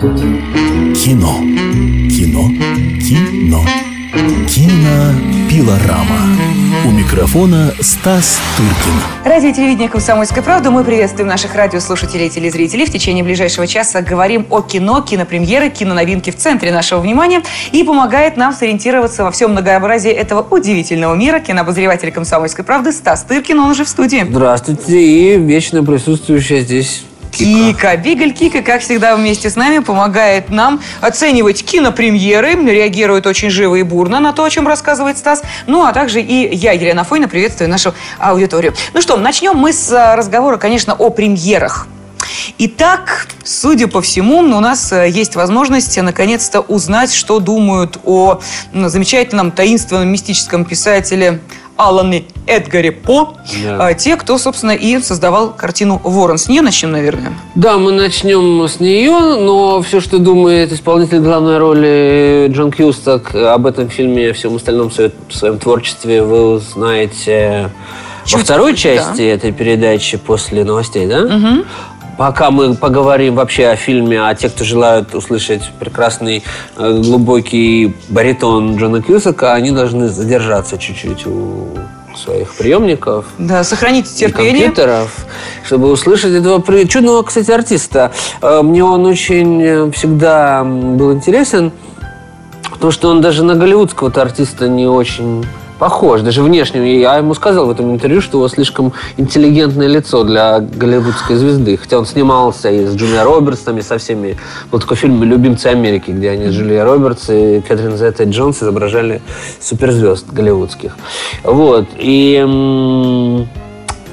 Кино. Кино. Кино. Кинопилорама. У микрофона Стас Тыркин. Радио и телевидение «Комсомольская правда». Мы приветствуем наших радиослушателей и телезрителей. В течение ближайшего часа говорим о кино, кинопремьеры, киноновинки в центре нашего внимания. И помогает нам сориентироваться во всем многообразии этого удивительного мира кинообозреватель «Комсомольской правды» Стас Тыркин, он уже в студии. Здравствуйте, и вечно присутствующая здесь Кика. Бигль Кика, как всегда, вместе с нами помогает нам оценивать кинопремьеры, реагирует очень живо и бурно на то, о чем рассказывает Стас. Ну, а также и я, Елена Фойна, приветствую нашу аудиторию. Ну что, начнем мы с а, разговора, конечно, о премьерах. Итак, судя по всему, у нас э, есть возможность наконец-то узнать, что думают о замечательном таинственном мистическом писателе Алане Эдгаре По, Да. а, те, кто, собственно, и создавал картину «Ворон». С нее начнем, наверное. Да, мы начнем с нее, но все, что думает исполнитель главной роли Джон Кьюсток об этом фильме и всем остальном в своем- творчестве вы узнаете Чуть во второй позже, да. части этой передачи после новостей, да? Пока мы поговорим вообще о фильме, а те, кто желают услышать прекрасный, э, глубокий баритон Джона Кьюсака, они должны задержаться чуть-чуть у своих приемников. Да, сохраните и терпение. компьютеров, чтобы услышать этого при- чудного, кстати, артиста. Э, Мне он очень э, всегда был интересен, потому что он даже на голливудского артиста не очень похож, даже внешне. Я ему сказал в этом интервью, что у него слишком интеллигентное лицо для голливудской звезды. Хотя он снимался и с Джулией Робертсом, и со всеми... Был такой фильм «Любимцы Америки», где они с Джулией Робертс и Кэтрин Зетта Джонс изображали суперзвезд голливудских. Вот. И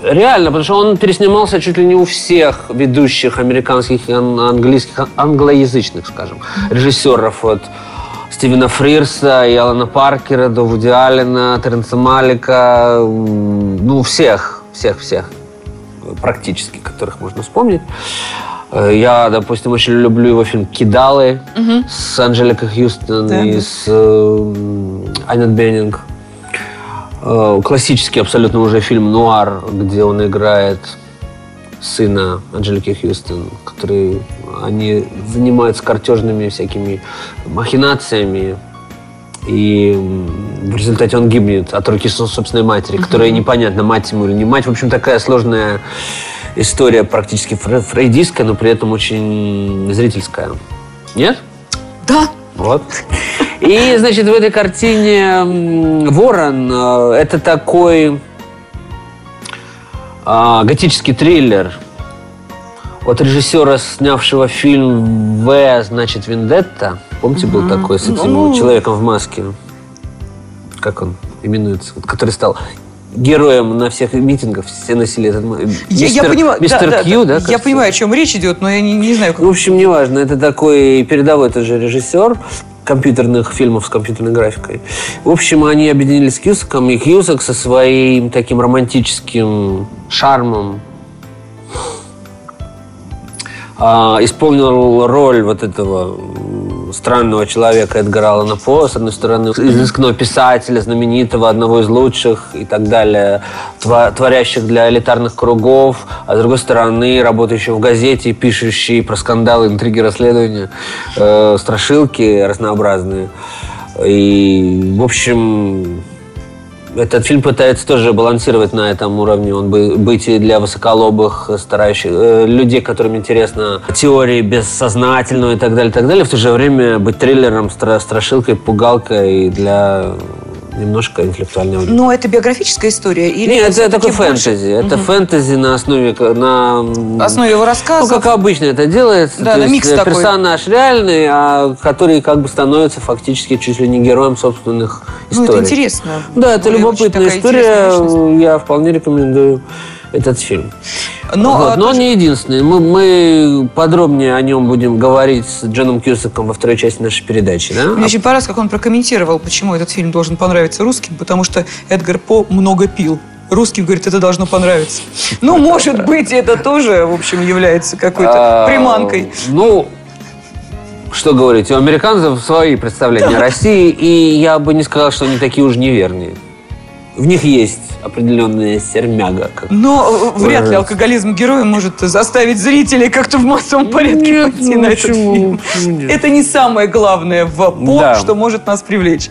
Реально, потому что он переснимался чуть ли не у всех ведущих американских английских, ан- англоязычных, скажем, режиссеров от Стивена Фрирса и Алана Паркера до Вуди Аллена, Теренса Малика, ну, всех, всех, всех практически, которых можно вспомнить. Э, Я, допустим, очень люблю его фильм «Кидалы» с Анжеликой Хьюстон Да, и да. с э, Аннет Беннинг. Э, Классический абсолютно уже фильм «Нуар», где он играет сына Анжелики Хьюстон, который они занимаются картежными всякими махинациями, и в результате он гибнет от руки со- собственной матери, которая непонятно, мать ему или не мать. В общем, такая сложная история, практически фре- фрейдистская, но при этом очень зрительская. Нет? Да. Вот. И, значит, в этой картине «Ворон» э, это такой а, готический триллер от режиссера, снявшего фильм «В», значит, «Вендетта». Помните, был такой с этим Ну. человеком в маске? Как он именуется? Который стал героем на всех митингах. Все носили этот... ма- Я, я Мистер- понимаю, да, Мистер да, Кью, да? Я кажется? понимаю, о чем речь идет, но я не, не знаю, как... В общем, неважно. Это такой передовой тоже режиссер компьютерных фильмов с компьютерной графикой. В общем, они объединились с Кьюсаком, и Кьюсак со своим таким романтическим шармом а, исполнил роль вот этого странного человека Эдгара Аллана По, с одной стороны, изысканного писателя, знаменитого, одного из лучших и так далее, творящих для элитарных кругов, а с другой стороны, работающий в газете, пишущий про скандалы, интриги, расследования, э, страшилки разнообразные. И, в общем, этот фильм пытается тоже балансировать на этом уровне. Он бы быть и для высоколобых, старающих, э, людей, которым интересна теории бессознательного и так далее, и так далее. В то же время быть триллером, стра- страшилкой, пугалкой для немножко интеллектуальной аудитории. Но это биографическая история? Или Нет, это всё-таки такой больше? фэнтези. Это фэнтези на основе... На, основе его ну, рассказов? как обычно это делается. Да, то да, есть микс э, такой. персонаж реальный, а который как бы становится фактически чуть ли не героем собственных Ну, историй. это интересно. Да, это Более любопытная история. Я вполне рекомендую этот фильм. Но, Вот, а, но он тоже- не единственный. Мы, мы подробнее о нем будем говорить с Джоном Кьюсаком во второй части нашей передачи. Да? Мне очень понравилось, как он прокомментировал, почему этот фильм должен понравиться русским, потому что Эдгар По много пил. Русским, говорит, это должно понравиться. Ну, может быть, это тоже, в общем, является какой-то А, приманкой. Ну, что говорить, у американцев свои представления о России, и я бы не сказал, что они такие уж неверные. В них есть определенная сермяга. Как Но э, вряд ли алкоголизм героя может заставить зрителей как-то в массовом порядке Нет, пойти ну на этот почему? фильм. Почему нет? Это не самое главное в поп, Да. что может нас привлечь.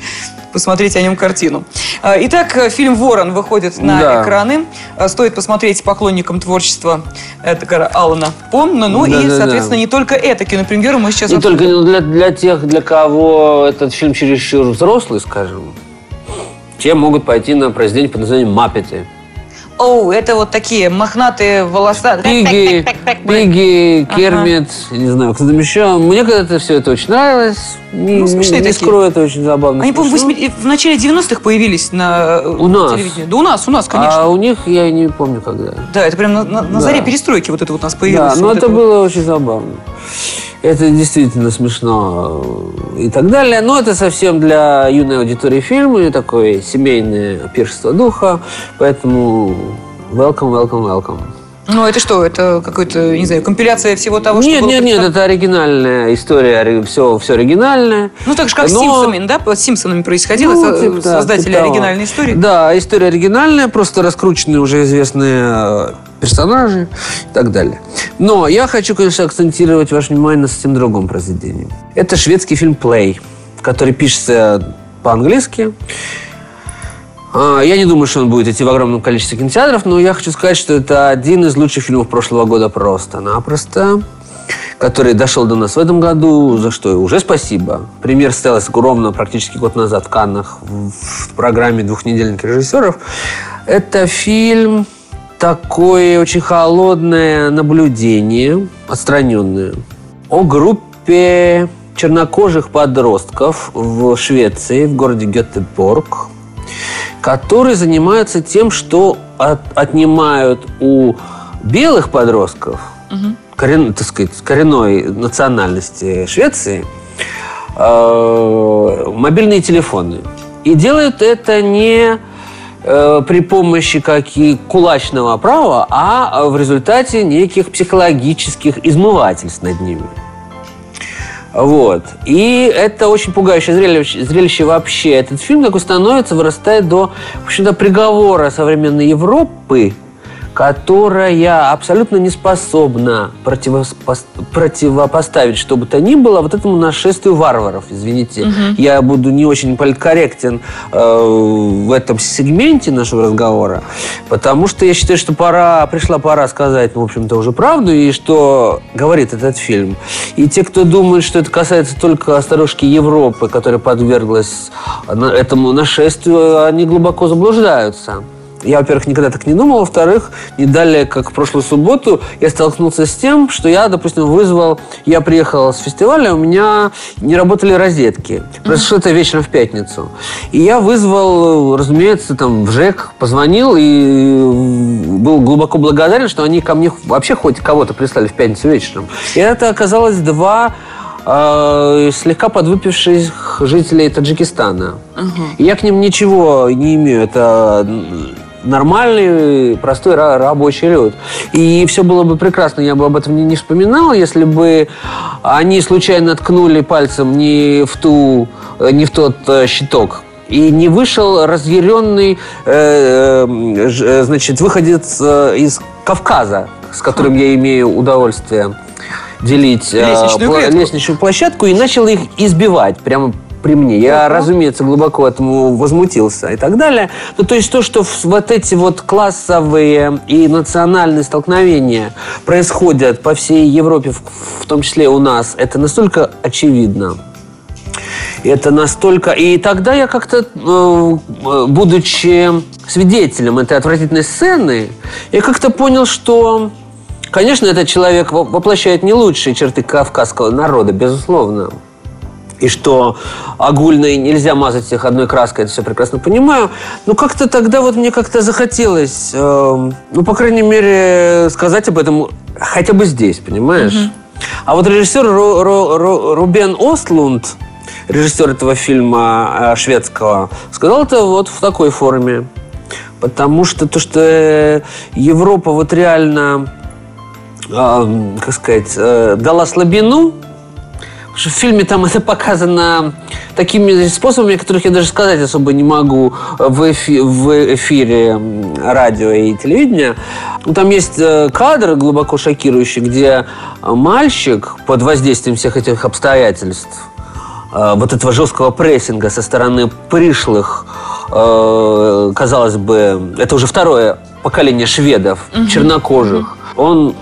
Посмотреть о нем картину. А, Итак, э, фильм «Ворон» выходит на Да. экраны. А, Стоит посмотреть поклонникам творчества Эдгара Аллана Помна. Ну и, Да-да-да. соответственно, не только это кинопремьеру мы сейчас Не обсудим. только ну, для, для тех, для кого этот фильм чересчур взрослый, скажем, те могут пойти на произведение под названием «Маппеты». Оу, это вот такие мохнатые волоса. Пиги, Пиги, Кермит, я не знаю, кто там еще. Мне когда-то все это очень нравилось. Не, Ну, смешные не такие. скрою, это очень забавно. Они, по-моему, в в начале 90-х появились на э, У нас? телевидении. Да у нас, у нас, конечно. А у них я не помню, когда. Да, это прям на, на- на Да. заре перестройки вот это вот у нас появилось. Да, но Вот это вот. было очень забавно. Это действительно смешно э, и так далее. Но это совсем для юной аудитории фильмы, такое семейное пиршество духа. Поэтому welcome, welcome, welcome. Ну, это что? Это какой-то, не знаю, компиляция всего того, что Нет, было нет, нет, это оригинальная история, все, все оригинальное. Ну, так же, как с Но- Симпсонами, да? С Симпсонами происходило, Ну, типа, да, создатели типа оригинальной истории. Да, история оригинальная, просто раскрученные уже известные э, персонажи и так далее. Но я хочу, конечно, акцентировать ваше внимание на совсем другом произведении. Это шведский фильм «Play», который пишется по-английски. А, Я не думаю, что он будет идти в огромном количестве кинотеатров, но я хочу сказать, что это один из лучших фильмов прошлого года просто-напросто, который дошел до нас в этом году, за что уже спасибо. Премьер состоялась ровно практически год назад в Каннах в программе «Двухнедельник режиссеров». Это фильм такое очень холодное наблюдение, отстраненное, о группе чернокожих подростков в Швеции, в городе Гетеборг, которые занимаются тем, что от- отнимают у белых подростков, корен- так сказать, коренной национальности Швеции, э, мобильные телефоны. И делают это не э, при помощи каки- кулачного права, а в результате неких психологических измывательств над ними. Вот. И это очень пугающее зрелище, зрелище вообще. Этот фильм такой становится, вырастает до, в общем-то, приговора современной Европы, которая абсолютно не способна противоспос- противопоставить что бы то ни было вот этому нашествию варваров, извините. Я буду не очень политкорректен э, в этом сегменте нашего разговора, потому что я считаю, что пора, пришла пора сказать, ну, в общем-то, уже правду, и что говорит этот фильм. И те, кто думает, что это касается только старушки Европы, которая подверглась на- этому нашествию, они глубоко заблуждаются. Я, во-первых, никогда так не думал. Во-вторых, не далее, как в прошлую субботу, я столкнулся с тем, что я, допустим, вызвал... Я приехал с фестиваля, у меня не работали розетки. Произошло это вечером в пятницу. И я вызвал, разумеется, там, в ЖЭК, позвонил и был глубоко благодарен, что они ко мне вообще хоть кого-то прислали в пятницу вечером. И это оказалось два э, слегка подвыпивших жителей Таджикистана. И я к ним ничего не имею. Это нормальный, простой ра- рабочий люд. И все было бы прекрасно, я бы об этом не, не вспоминал, если бы они случайно ткнули пальцем не в, ту, э, не в тот э, щиток, и не вышел разъяренный, э, э, э, значит, выходец э, из Кавказа, с которым я имею удовольствие делить э, Лестничную пла- клетку. лестничную площадку, и начал их избивать прямо при мне. Я, разумеется, глубоко этому возмутился и так далее. Ну, то есть то, что вот эти вот классовые и национальные столкновения происходят по всей Европе, в, том числе у нас, это настолько очевидно. Это настолько... И тогда я как-то, э, будучи свидетелем этой отвратительной сцены, я как-то понял, что, конечно, этот человек во- воплощает не лучшие черты кавказского народа, безусловно. И что огульно и нельзя мазать всех одной краской, это все прекрасно понимаю. Но как-то тогда вот мне как-то захотелось, э, ну, по крайней мере, сказать об этом хотя бы здесь, понимаешь? А вот режиссер Ру- Ру- Ру- Рубен Остлунд, режиссер этого фильма э, шведского, сказал это вот в такой форме. Потому что то, что э, Европа вот реально, э, как сказать, э, дала слабину, в фильме там это показано такими способами, которых я даже сказать особо не могу. В, эфи, в эфире радио и телевидения. Там есть э, кадр глубоко шокирующий, где мальчик под воздействием всех этих обстоятельств э, вот этого жесткого прессинга со стороны пришлых, э, казалось бы, это уже второе поколение шведов, чернокожих, он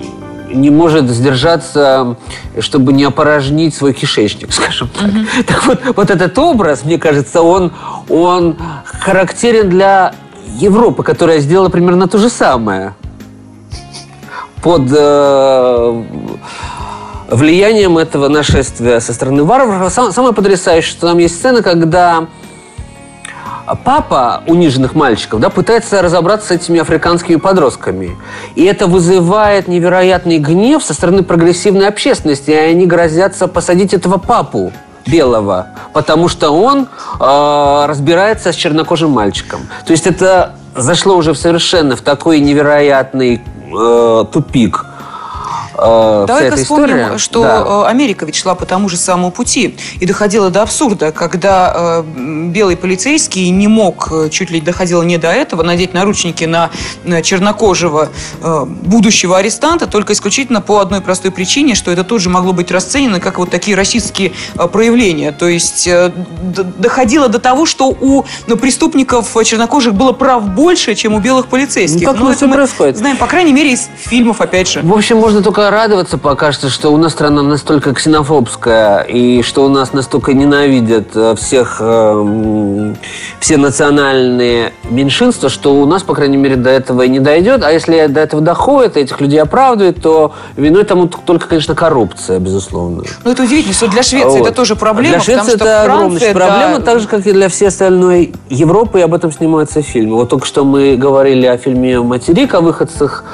не может сдержаться, чтобы не опорожнить свой кишечник, скажем так. Так вот, вот этот образ, мне кажется, он, он характерен для Европы, которая сделала примерно то же самое под э, влиянием этого нашествия со стороны варваров. Сам- Самое потрясающее, что там есть сцена, когда папа униженных мальчиков да, пытается разобраться с этими африканскими подростками. И это вызывает невероятный гнев со стороны прогрессивной общественности. И они грозятся посадить этого папу белого, потому что он э, разбирается с чернокожим мальчиком. То есть это зашло уже в совершенно в такой невероятный э, тупик. Э, вся Давай-ка эта вспомним, история. что Да. э, Америка ведь шла по тому же самому пути и доходила до абсурда, когда э, белый полицейский не мог, э, чуть ли доходило не до этого, надеть наручники на, на чернокожего э, будущего арестанта только исключительно по одной простой причине, что это тут же могло быть расценено как вот такие расистские э, проявления. То есть э, доходило до того, что у ну, преступников чернокожих было прав больше, чем у белых полицейских. Ну, Но вот это происходит. знаем, по крайней мере, из фильмов, опять же. В общем, можно только радоваться пока что, что у нас страна настолько ксенофобская, и что у нас настолько ненавидят э, всех, э, все национальные меньшинства, что у нас, по крайней мере, до этого и не дойдет. А если до этого доходит, этих людей оправдывают, то виной тому только, конечно, коррупция, безусловно. Ну, это удивительно, что для Швеции Вот. это тоже проблема, Для Швеции это Франция, огромная проблема, да, так же, как и для всей остальной Европы, и об этом снимаются фильмы. Вот только что мы говорили о фильме «Материк», о выходцах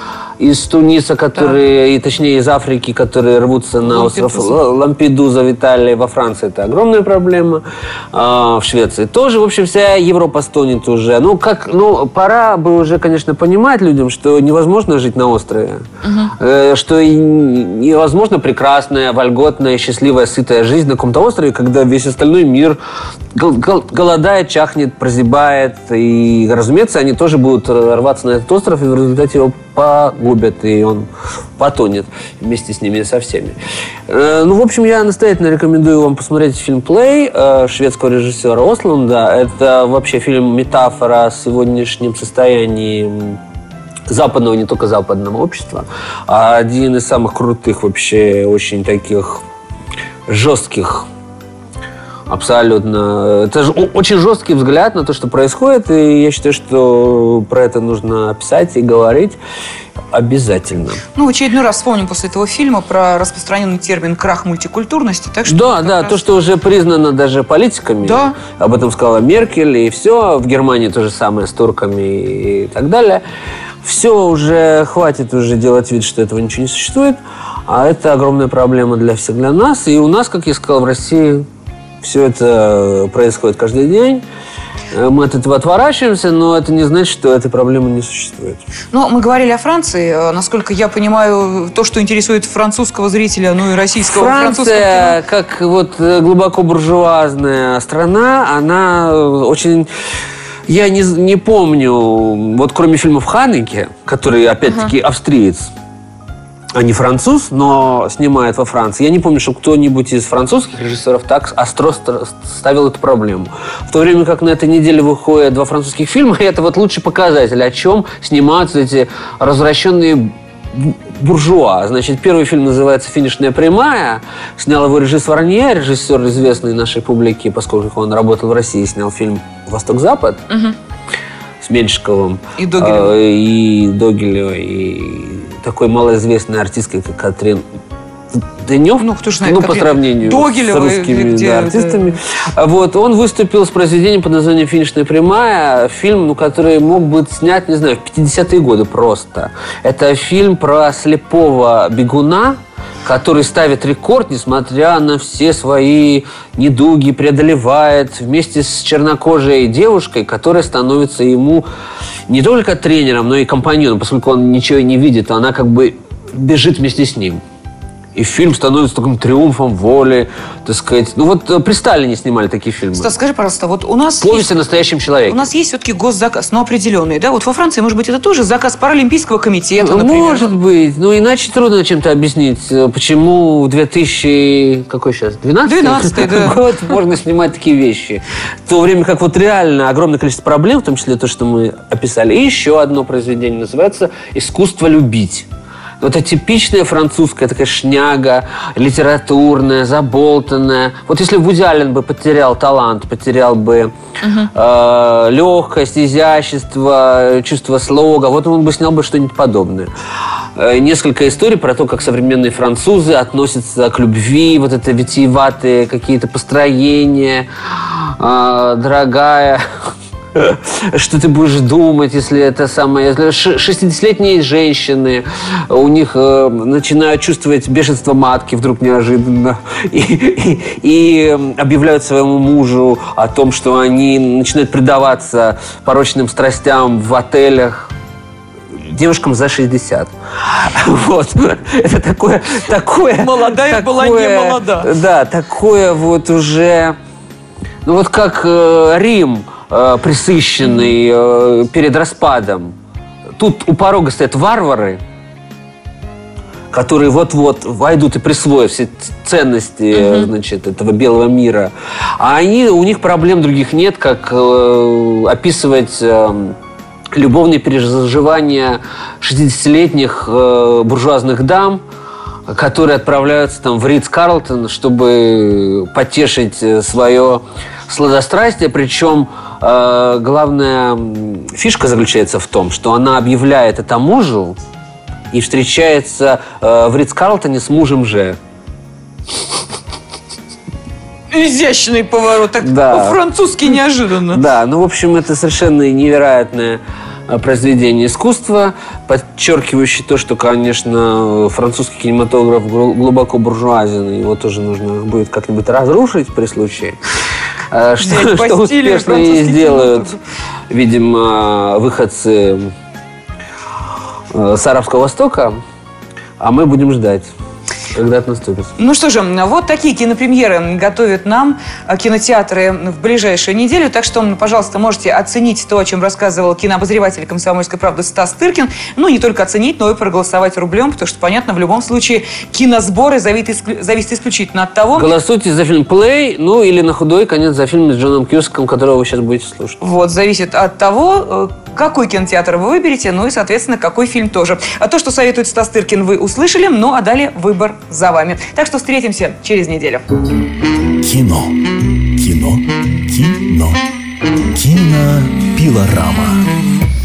из Туниса, которые, и точнее из Африки, которые рвутся на остров Лампедуза. Л- Лампедуза в Италии, во Франции. Это огромная проблема, А, в Швеции. Тоже, в общем, вся Европа стонет уже. Ну, как, ну, пора бы уже, конечно, понимать людям, что невозможно жить на острове, Э, что невозможно прекрасная, вольготная, счастливая, сытая жизнь на каком-то острове, когда весь остальной мир гол- гол- голодает, чахнет, прозябает, и, разумеется, они тоже будут рваться на этот остров, и в результате его погубят, и он потонет вместе с ними со всеми. Э, Ну, в общем, я настоятельно рекомендую вам посмотреть фильм «Плей» э, шведского режиссера Ослунда. Это вообще фильм-метафора о сегодняшнем состоянии западного, не только западного общества, а один из самых крутых вообще, очень таких жестких Абсолютно. Это же очень жесткий взгляд на то, что происходит, и я считаю, что про это нужно писать и говорить обязательно. Ну, в очередной раз вспомним после этого фильма про распространенный термин «крах мультикультурности». Так что Да, да, раз- то, что уже признано даже политиками. Да. Об этом сказала Меркель, и все. В Германии то же самое с турками и так далее. Все уже, хватит уже делать вид, что этого ничего не существует. А это огромная проблема для всех, для нас. И у нас, как я сказал, в России все это происходит каждый день. Э, Мы от этого отворачиваемся, но это не значит, что этой проблемы не существует. Ну, мы говорили о Франции. Э, Насколько я понимаю, то, что интересует французского зрителя, ну и российского Франция, как вот э, глубоко буржуазная страна, она э, очень... Я не, не помню, вот кроме фильмов Ханеке, который, опять-таки, австриец, а не француз, но снимает во Франции. Я не помню, что кто-нибудь из французских режиссеров так остро ст- ставил эту проблему. В то время как на этой неделе выходят два французских фильма, и это вот лучший показатель, о чем снимаются эти развращенные бу- буржуа. Значит, первый фильм называется «Финишная прямая». Снял его режиссер Варнье, режиссер известный нашей публике, поскольку он работал в России, снял фильм «Восток-Запад» с Меньшиковым. И Догилевым. э, И Догилевой, и такой малоизвестной артисткой, как Катрин Дынев. Ну, кто ж знает, Ну, по сравнению Догилева с русскими где да, артистами. А Вот, он выступил с произведением под названием «Финишная прямая». Фильм, ну, который мог быть снят, не знаю, в 50-е годы просто. Это фильм про слепого бегуна, который ставит рекорд, несмотря на все свои недуги, преодолевает вместе с чернокожей девушкой, которая становится ему не только тренером, но и компаньоном, поскольку он ничего не видит, она как бы бежит вместе с ним. И фильм становится таким триумфом воли, так сказать. Ну вот э, при Сталине снимали такие фильмы. Стас, скажи, пожалуйста, вот у нас... Повесть есть- о настоящем У человеке. нас есть все-таки госзаказ, но определенный, да? Вот во Франции, может быть, это тоже заказ Паралимпийского комитета, Ну, например. Может быть. Ну, иначе трудно чем-то объяснить, э, почему в 2000... Какой сейчас? 12 12-й, да. год можно снимать такие вещи. В то время как вот реально огромное количество проблем, в том числе то, что мы описали. И еще одно произведение называется «Искусство любить». Ну, Это типичная французская такая шняга, литературная, заболтанная. Вот если Вуди Аллен бы потерял талант, потерял бы э, легкость, изящество, чувство слога, вот он бы снял бы что-нибудь подобное. Э, несколько историй про то, как современные французы относятся к любви, вот это витиеватые какие-то построения, э, дорогая, что ты будешь думать, если это самое... Если ш- 60-летние женщины, у них э, начинают чувствовать бешенство матки вдруг неожиданно и, и- и, э, объявляют своему мужу о том, что они начинают предаваться порочным страстям в отелях девушкам за 60. Вот. Это такое... такое Молодая была не такое- молода. Да, такое вот уже... Ну вот как э, Рим, э, присыщенный э, перед распадом. Тут у порога стоят варвары, которые вот-вот войдут и присвоят все ценности э, значит, этого белого мира. А они, у них проблем других нет, как э, описывать э, любовные переживания 60-летних э, буржуазных дам, которые отправляются там в Ридс Карлтон, чтобы потешить свое сладострастие. Причем э, главная фишка заключается в том, что она объявляет это мужу и встречается э, в Ридс Карлтоне с мужем же. Изящный поворот, так Да. по-французски неожиданно. Да, ну, в общем, это совершенно невероятное э, произведение искусства, подчеркивающее то, что, конечно, французский кинематограф глу- глубоко буржуазен, его тоже нужно будет как-нибудь разрушить при случае. Э, Что, Взять что успешно и сделают, видимо, выходцы э, с Арабского Востока, а мы будем ждать, когда это наступит. Ну что же, вот такие кинопремьеры готовят нам э, кинотеатры в ближайшую неделю. Так что, пожалуйста, можете оценить то, о чем рассказывал кинообозреватель «Комсомольской правды» Стас Тыркин. Ну, не только оценить, но и проголосовать рублем, потому что, понятно, в любом случае киносборы зависят, исклю- зависят исключительно от того, Голосуйте за фильм «Плей», ну или на худой конец за фильм с Джоном Кьюсаком, которого вы сейчас будете слушать. Вот, зависит от того, э, какой кинотеатр вы выберете, ну и, соответственно, какой фильм тоже. А то, что советует Стас Тыркин, вы услышали, ну а далее выбор за вами. Так что встретимся через неделю. Кино. Кино. Кино. Кинопилорама.